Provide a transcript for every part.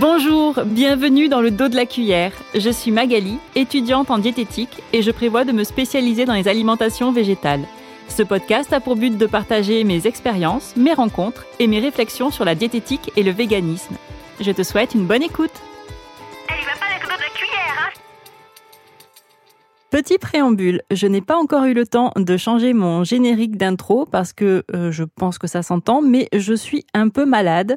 Bonjour, bienvenue dans le dos de la cuillère. Je suis Magali, étudiante en diététique et je prévois de me spécialiser dans les alimentations végétales. Ce podcast a pour but de partager mes expériences, mes rencontres et mes réflexions sur la diététique et le véganisme. Je te souhaite une bonne écoute. Petit préambule, je n'ai pas encore eu le temps de changer mon générique d'intro parce que euh, je pense que ça s'entend, mais je suis un peu malade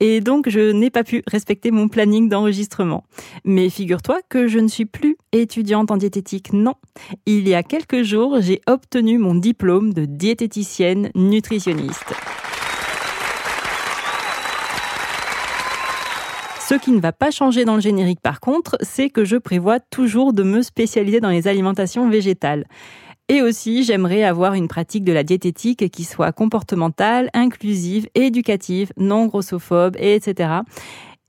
et donc je n'ai pas pu respecter mon planning d'enregistrement. Mais figure-toi que je ne suis plus étudiante en diététique, non. Il y a quelques jours, j'ai obtenu mon diplôme de diététicienne nutritionniste. Ce qui ne va pas changer dans le générique par contre, c'est que je prévois toujours de me spécialiser dans les alimentations végétales. Et aussi, j'aimerais avoir une pratique de la diététique qui soit comportementale, inclusive, éducative, non grossophobe, etc.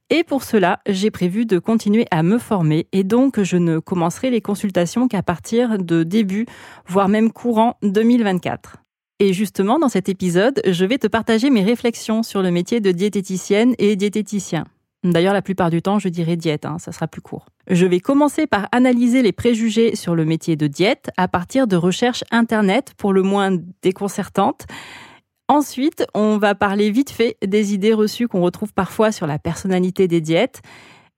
Et pour cela, j'ai prévu de continuer à me former et donc je ne commencerai les consultations qu'à partir de début, voire même courant 2024. Et justement, dans cet épisode, je vais te partager mes réflexions sur le métier de diététicienne et diététicien. D'ailleurs, la plupart du temps, je dirais diète, hein, ça sera plus court. Je vais commencer par analyser les préjugés sur le métier de diète à partir de recherches Internet, pour le moins déconcertantes. Ensuite, on va parler vite fait des idées reçues qu'on retrouve parfois sur la personnalité des diètes.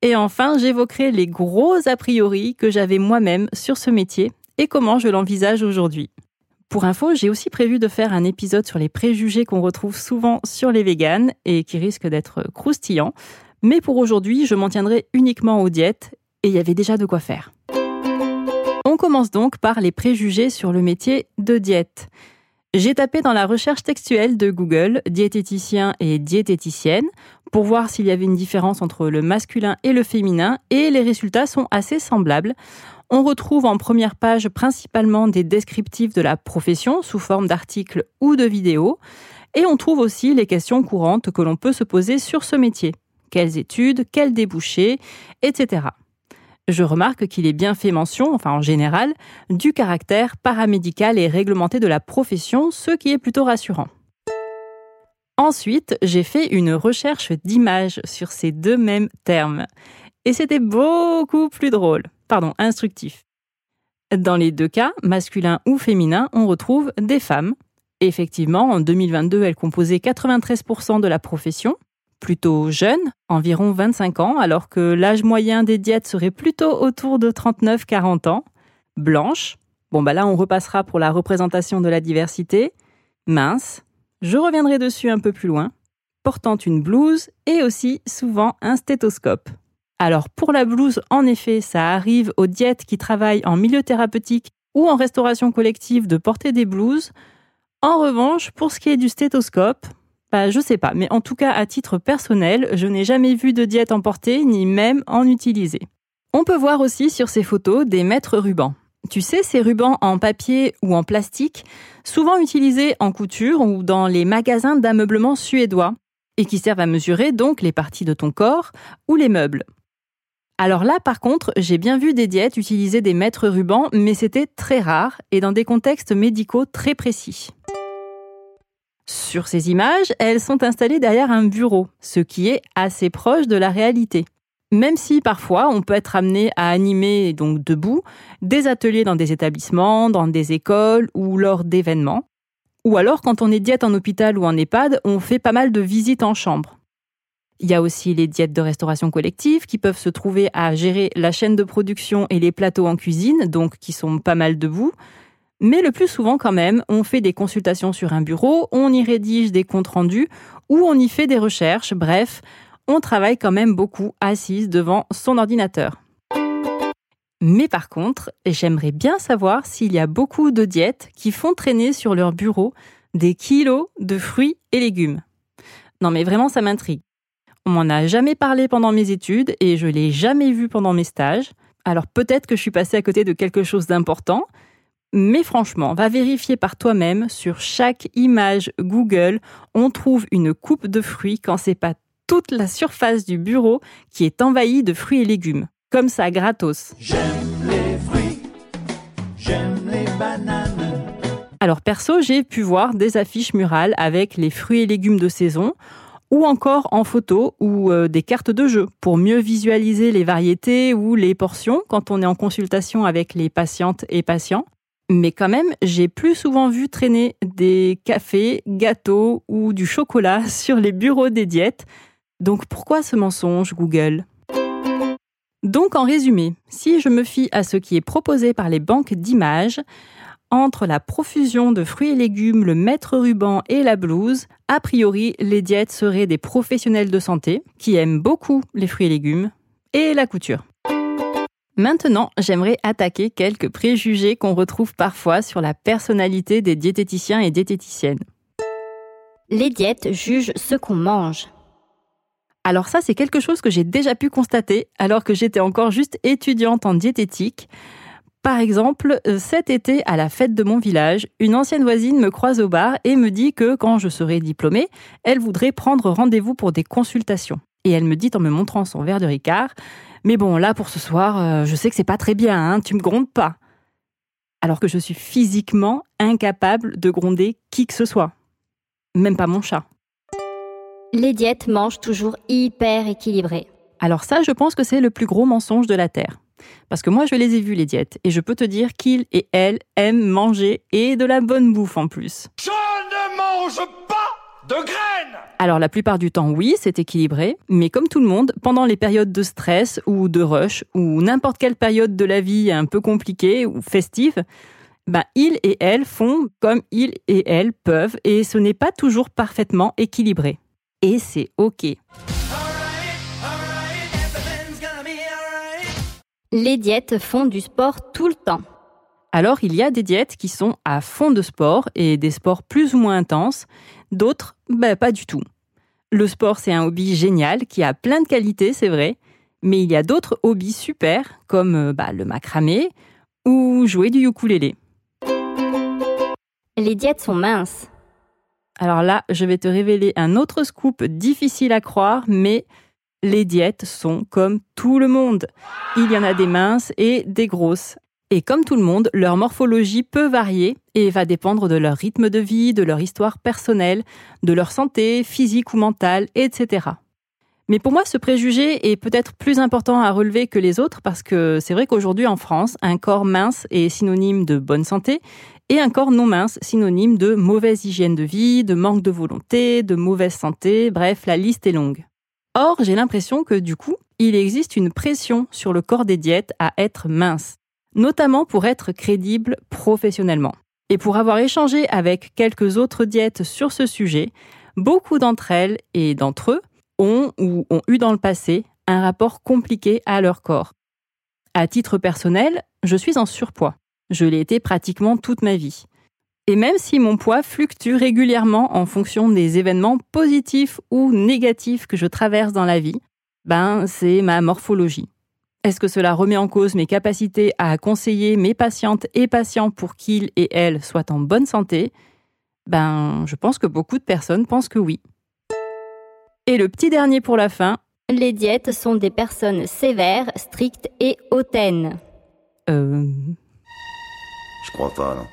Et enfin, j'évoquerai les gros a priori que j'avais moi-même sur ce métier et comment je l'envisage aujourd'hui. Pour info, j'ai aussi prévu de faire un épisode sur les préjugés qu'on retrouve souvent sur les véganes et qui risquent d'être croustillants. Mais pour aujourd'hui, je m'en tiendrai uniquement aux diètes et il y avait déjà de quoi faire. On commence donc par les préjugés sur le métier de diète. J'ai tapé dans la recherche textuelle de Google diététicien et diététicienne pour voir s'il y avait une différence entre le masculin et le féminin et les résultats sont assez semblables. On retrouve en première page principalement des descriptifs de la profession sous forme d'articles ou de vidéos et on trouve aussi les questions courantes que l'on peut se poser sur ce métier quelles études, quels débouchés, etc. Je remarque qu'il est bien fait mention, enfin en général, du caractère paramédical et réglementé de la profession, ce qui est plutôt rassurant. Ensuite, j'ai fait une recherche d'images sur ces deux mêmes termes. Et c'était beaucoup plus drôle, pardon, instructif. Dans les deux cas, masculin ou féminin, on retrouve des femmes. Effectivement, en 2022, elles composaient 93% de la profession, plutôt jeune, environ 25 ans, alors que l'âge moyen des diètes serait plutôt autour de 39-40 ans. Blanche, bon bah là on repassera pour la représentation de la diversité. Mince, je reviendrai dessus un peu plus loin. Portant une blouse et aussi souvent un stéthoscope. Alors pour la blouse, en effet, ça arrive aux diètes qui travaillent en milieu thérapeutique ou en restauration collective de porter des blouses. En revanche, pour ce qui est du stéthoscope, bah, je sais pas, mais en tout cas, à titre personnel, je n'ai jamais vu de diète emportée, ni même en utiliser. On peut voir aussi sur ces photos des mètres rubans. Tu sais, ces rubans en papier ou en plastique, souvent utilisés en couture ou dans les magasins d'ameublement suédois, et qui servent à mesurer donc les parties de ton corps ou les meubles. Alors là, par contre, j'ai bien vu des diètes utiliser des mètres rubans, mais c'était très rare et dans des contextes médicaux très précis. Sur ces images, elles sont installées derrière un bureau, ce qui est assez proche de la réalité. Même si parfois on peut être amené à animer donc debout des ateliers dans des établissements, dans des écoles ou lors d'événements. Ou alors quand on est diète en hôpital ou en EHPAD, on fait pas mal de visites en chambre. Il y a aussi les diètes de restauration collective qui peuvent se trouver à gérer la chaîne de production et les plateaux en cuisine, donc qui sont pas mal debout. Mais le plus souvent quand même, on fait des consultations sur un bureau, on y rédige des comptes rendus ou on y fait des recherches, bref, on travaille quand même beaucoup assise devant son ordinateur. Mais par contre, j'aimerais bien savoir s'il y a beaucoup de diètes qui font traîner sur leur bureau des kilos de fruits et légumes. Non mais vraiment ça m'intrigue. On m'en a jamais parlé pendant mes études et je l'ai jamais vu pendant mes stages. Alors peut-être que je suis passée à côté de quelque chose d'important, mais franchement, va vérifier par toi-même sur chaque image Google, on trouve une coupe de fruits quand c'est pas toute la surface du bureau qui est envahie de fruits et légumes. Comme ça, gratos. J'aime les fruits, j'aime les bananes. Alors perso, j'ai pu voir des affiches murales avec les fruits et légumes de saison. ou encore en photo ou euh, des cartes de jeu pour mieux visualiser les variétés ou les portions quand on est en consultation avec les patientes et patients. Mais quand même, j'ai plus souvent vu traîner des cafés, gâteaux ou du chocolat sur les bureaux des diètes. Donc pourquoi ce mensonge, Google? Donc en résumé, si je me fie à ce qui est proposé par les banques d'images, entre la profusion de fruits et légumes, le maître ruban et la blouse, a priori, les diètes seraient des professionnels de santé qui aiment beaucoup les fruits et légumes et la couture. Maintenant, j'aimerais attaquer quelques préjugés qu'on retrouve parfois sur la personnalité des diététiciens et diététiciennes. Les diètes jugent ce qu'on mange. Alors ça, c'est quelque chose que j'ai déjà pu constater alors que j'étais encore juste étudiante en diététique. Par exemple, euh, cet été, à la fête de mon village, une ancienne voisine me croise au bar et me dit que quand je serai diplômée, elle voudrait prendre rendez-vous pour des consultations. Et elle me dit en me montrant son verre de Ricard, mais bon, là pour ce soir, euh, je sais que c'est pas très bien, hein, tu me grondes pas. Alors que je suis physiquement incapable de gronder qui que ce soit. Même pas mon chat. Les diètes mangent toujours hyper équilibrées. Alors ça, je pense que c'est le plus gros mensonge de la Terre. Parce que moi, je les ai vus, les diètes, et je peux te dire qu'ils et elles aiment manger et de la bonne bouffe en plus. Je ne mange pas de graines Alors la plupart du temps, oui, c'est équilibré, mais comme tout le monde, pendant les périodes de stress ou de rush, ou n'importe quelle période de la vie un peu compliquée ou festive, ben, ils et elles font comme ils et elles peuvent, et ce n'est pas toujours parfaitement équilibré. Et c'est OK. Les diètes font du sport tout le temps. Alors, il y a des diètes qui sont à fond de sport et des sports plus ou moins intenses, d'autres, ben, pas du tout. Le sport, c'est un hobby génial qui a plein de qualités, c'est vrai, mais il y a d'autres hobbies super, comme euh, bah, le macramé ou jouer du ukulélé. Les diètes sont minces. Alors là, je vais te révéler un autre scoop difficile à croire, mais les diètes sont comme tout le monde. Il y en a des minces et des grosses. Et comme tout le monde, leur morphologie peut varier et va dépendre de leur rythme de vie, de leur histoire personnelle, de leur santé physique ou mentale, etc. Mais pour moi, ce préjugé est peut-être plus important à relever que les autres parce que c'est vrai qu'aujourd'hui en France, un corps mince est synonyme de bonne santé et un corps non mince synonyme de mauvaise hygiène de vie, de manque de volonté, de mauvaise santé, bref, la liste est longue. Or, j'ai l'impression que du coup, il existe une pression sur le corps des diètes à être mince, notamment pour être crédible professionnellement. Et pour avoir échangé avec quelques autres diètes sur ce sujet, beaucoup d'entre elles et d'entre eux ont ou ont eu dans le passé un rapport compliqué à leur corps. À titre personnel, je suis en surpoids. Je l'ai été pratiquement toute ma vie. Et même si mon poids fluctue régulièrement en fonction des événements positifs ou négatifs que je traverse dans la vie, ben c'est ma morphologie. Est-ce que cela remet en cause mes capacités à conseiller mes patientes et patients pour qu'ils et elles soient en bonne santé? Ben, je pense que beaucoup de personnes pensent que oui. Et le petit dernier pour la fin. Les diètes sont des personnes sévères, strictes et hautaines. Euh... Je crois pas, non.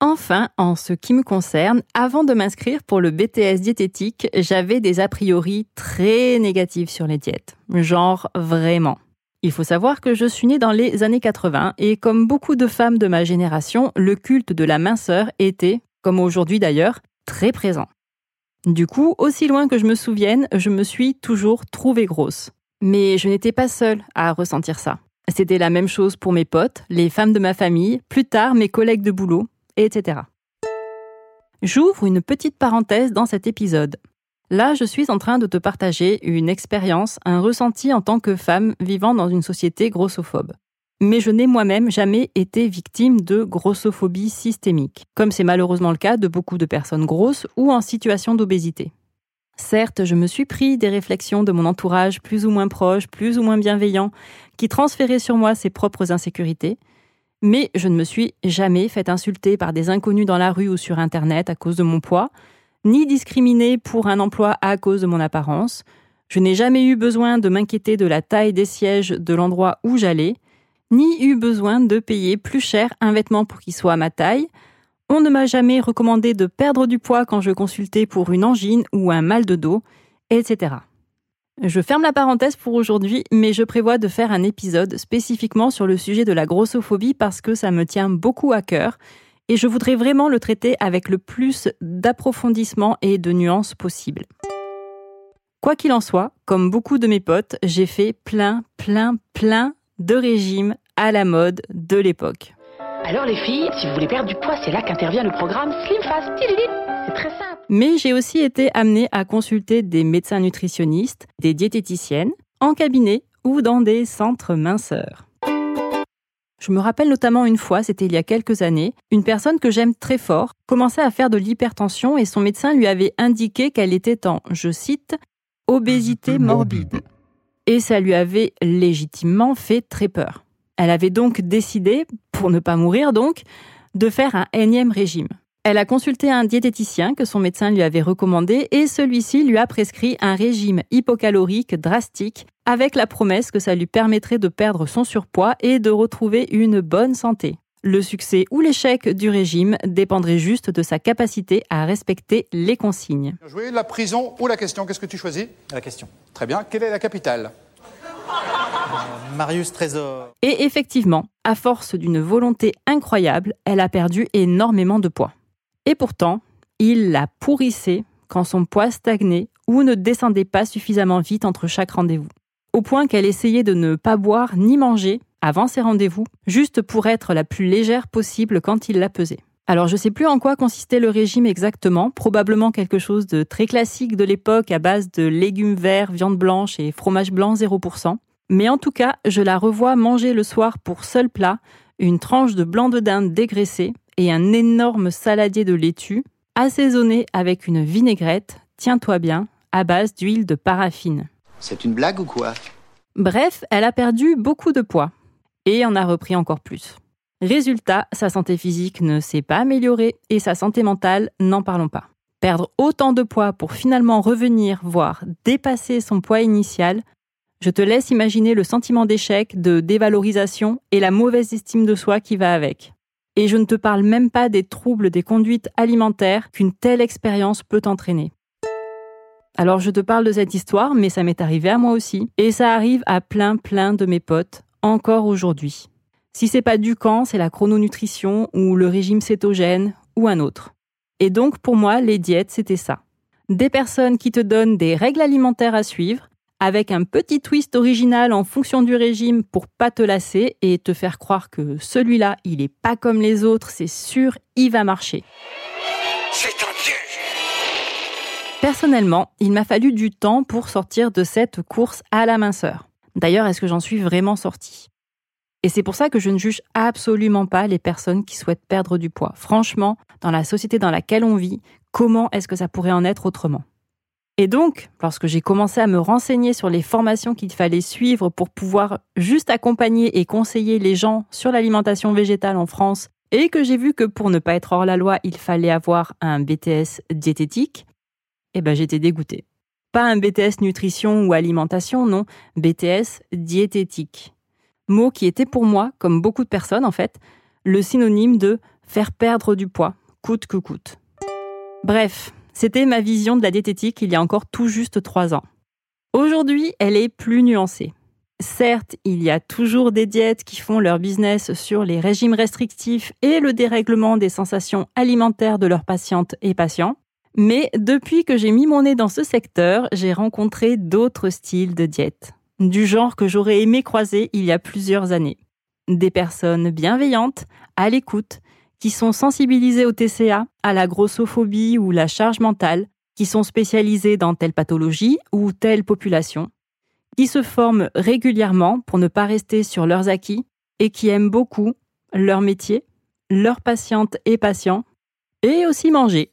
Enfin, en ce qui me concerne, avant de m'inscrire pour le BTS diététique, j'avais des a priori très négatifs sur les diètes. Genre vraiment. Il faut savoir que je suis née dans les années 80 et comme beaucoup de femmes de ma génération, le culte de la minceur était, comme aujourd'hui d'ailleurs, très présent. Du coup, aussi loin que je me souvienne, je me suis toujours trouvée grosse. Mais je n'étais pas seule à ressentir ça. C'était la même chose pour mes potes, les femmes de ma famille, plus tard mes collègues de boulot, etc. J'ouvre une petite parenthèse dans cet épisode. Là, je suis en train de te partager une expérience, un ressenti en tant que femme vivant dans une société grossophobe. Mais je n'ai moi-même jamais été victime de grossophobie systémique, comme c'est malheureusement le cas de beaucoup de personnes grosses ou en situation d'obésité. Certes, je me suis pris des réflexions de mon entourage plus ou moins proche, plus ou moins bienveillant, qui transféraient sur moi ses propres insécurités, mais je ne me suis jamais fait insulter par des inconnus dans la rue ou sur Internet à cause de mon poids, ni discriminée pour un emploi à cause de mon apparence. Je n'ai jamais eu besoin de m'inquiéter de la taille des sièges de l'endroit où j'allais, ni eu besoin de payer plus cher un vêtement pour qu'il soit à ma taille. On ne m'a jamais recommandé de perdre du poids quand je consultais pour une angine ou un mal de dos, etc. Je ferme la parenthèse pour aujourd'hui, mais je prévois de faire un épisode spécifiquement sur le sujet de la grossophobie parce que ça me tient beaucoup à cœur et je voudrais vraiment le traiter avec le plus d'approfondissement et de nuances possible. Quoi qu'il en soit, comme beaucoup de mes potes, j'ai fait plein, plein, plein de régimes à la mode de l'époque. Alors les filles, si vous voulez perdre du poids, c'est là qu'intervient le programme Slim Fast. C'est très simple. Mais j'ai aussi été amenée à consulter des médecins nutritionnistes, des diététiciennes, en cabinet ou dans des centres minceurs. Je me rappelle notamment une fois, c'était il y a quelques années, une personne que j'aime très fort commençait à faire de l'hypertension et son médecin lui avait indiqué qu'elle était en, je cite, obésité morbide. Et ça lui avait légitimement fait très peur. Elle avait donc décidé, pour ne pas mourir donc, de faire un énième régime. Elle a consulté un diététicien que son médecin lui avait recommandé et celui-ci lui a prescrit un régime hypocalorique drastique avec la promesse que ça lui permettrait de perdre son surpoids et de retrouver une bonne santé. Le succès ou l'échec du régime dépendrait juste de sa capacité à respecter les consignes. Jouer la prison ou la question, qu'est-ce que tu choisis? La question. Très bien, quelle est la capitale? Marius Trésor. Et effectivement, à force d'une volonté incroyable, elle a perdu énormément de poids. Et pourtant, il la pourrissait quand son poids stagnait ou ne descendait pas suffisamment vite entre chaque rendez-vous. Au point qu'elle essayait de ne pas boire ni manger avant ses rendez-vous, juste pour être la plus légère possible quand il la pesait. Alors je sais plus en quoi consistait le régime exactement, probablement quelque chose de très classique de l'époque à base de légumes verts, viande blanche et fromage blanc 0%. Mais en tout cas, je la revois manger le soir pour seul plat une tranche de blanc de dinde dégraissé et un énorme saladier de laitue, assaisonné avec une vinaigrette, tiens-toi bien, à base d'huile de paraffine. C'est une blague ou quoi? Bref, elle a perdu beaucoup de poids et en a repris encore plus. Résultat, sa santé physique ne s'est pas améliorée et sa santé mentale, n'en parlons pas. Perdre autant de poids pour finalement revenir, voire dépasser son poids initial, je te laisse imaginer le sentiment d'échec, de dévalorisation et la mauvaise estime de soi qui va avec. Et je ne te parle même pas des troubles des conduites alimentaires qu'une telle expérience peut entraîner. Alors je te parle de cette histoire, mais ça m'est arrivé à moi aussi, et ça arrive à plein plein de mes potes, encore aujourd'hui. Si c'est pas du camp, c'est la chrononutrition ou le régime cétogène ou un autre. Et donc pour moi, les diètes, c'était ça. Des personnes qui te donnent des règles alimentaires à suivre, avec un petit twist original en fonction du régime pour pas te lasser et te faire croire que celui-là, il est pas comme les autres, c'est sûr, il va marcher. C'est un piège Personnellement, il m'a fallu du temps pour sortir de cette course à la minceur. D'ailleurs, est-ce que j'en suis vraiment sortie? Et c'est pour ça que je ne juge absolument pas les personnes qui souhaitent perdre du poids. Franchement, dans la société dans laquelle on vit, comment est-ce que ça pourrait en être autrement? Et donc, lorsque j'ai commencé à me renseigner sur les formations qu'il fallait suivre pour pouvoir juste accompagner et conseiller les gens sur l'alimentation végétale en France, et que j'ai vu que pour ne pas être hors la loi, il fallait avoir un BTS diététique, eh ben j'étais dégoûtée. Pas un BTS nutrition ou alimentation, non, BTS diététique. Mot qui était pour moi, comme beaucoup de personnes en fait, le synonyme de faire perdre du poids, coûte que coûte. Bref, c'était ma vision de la diététique il y a encore tout juste trois ans. Aujourd'hui, elle est plus nuancée. Certes, il y a toujours des diètes qui font leur business sur les régimes restrictifs et le dérèglement des sensations alimentaires de leurs patientes et patients, mais depuis que j'ai mis mon nez dans ce secteur, j'ai rencontré d'autres styles de diète, du genre que j'aurais aimé croiser il y a plusieurs années. Des personnes bienveillantes, à l'écoute, qui sont sensibilisés au TCA, à la grossophobie ou la charge mentale, qui sont spécialisés dans telle pathologie ou telle population, qui se forment régulièrement pour ne pas rester sur leurs acquis et qui aiment beaucoup leur métier, leurs patientes et patients, et aussi manger.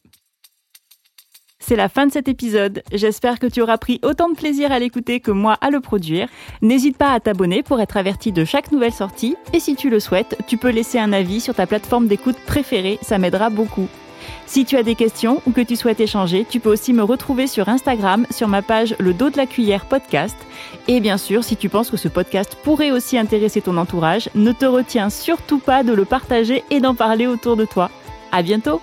C'est la fin de cet épisode. J'espère que tu auras pris autant de plaisir à l'écouter que moi à le produire. N'hésite pas à t'abonner pour être averti de chaque nouvelle sortie. Et si tu le souhaites, tu peux laisser un avis sur ta plateforme d'écoute préférée. Ça m'aidera beaucoup. Si tu as des questions ou que tu souhaites échanger, tu peux aussi me retrouver sur Instagram sur ma page Le dos de la cuillère podcast. Et bien sûr, si tu penses que ce podcast pourrait aussi intéresser ton entourage, ne te retiens surtout pas de le partager et d'en parler autour de toi. À bientôt!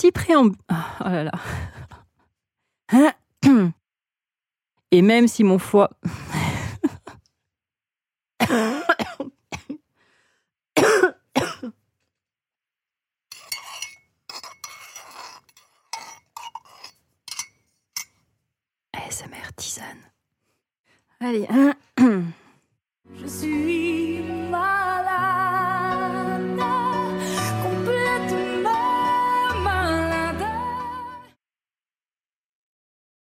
Petit préambule. Oh là là. Et même si mon foie. ASMR tisane. Allez. Suis